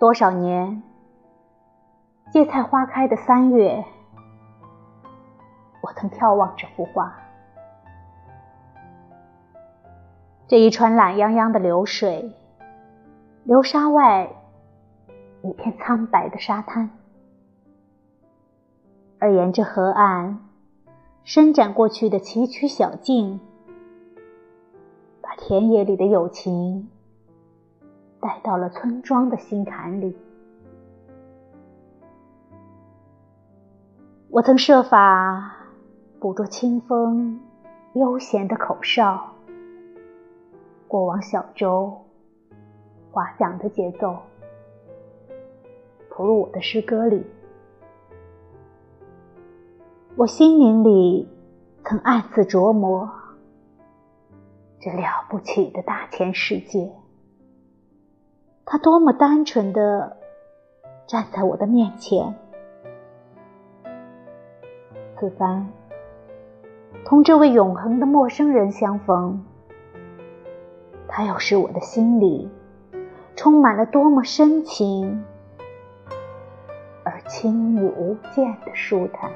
多少年，芥菜花开的三月，我曾眺望这幅画。这一川懒洋洋的流水，流沙外一片苍白的沙滩，而沿着河岸伸展过去的崎岖小径，把田野里的友情。带到了村庄的心坎里。我曾设法捕捉清风悠闲的口哨，过往小舟划桨的节奏，投入我的诗歌里。我心灵里曾暗自琢磨这了不起的大千世界。他多么单纯的站在我的面前，此番同这位永恒的陌生人相逢，他又使我的心里充满了多么深情而亲密无间的舒坦。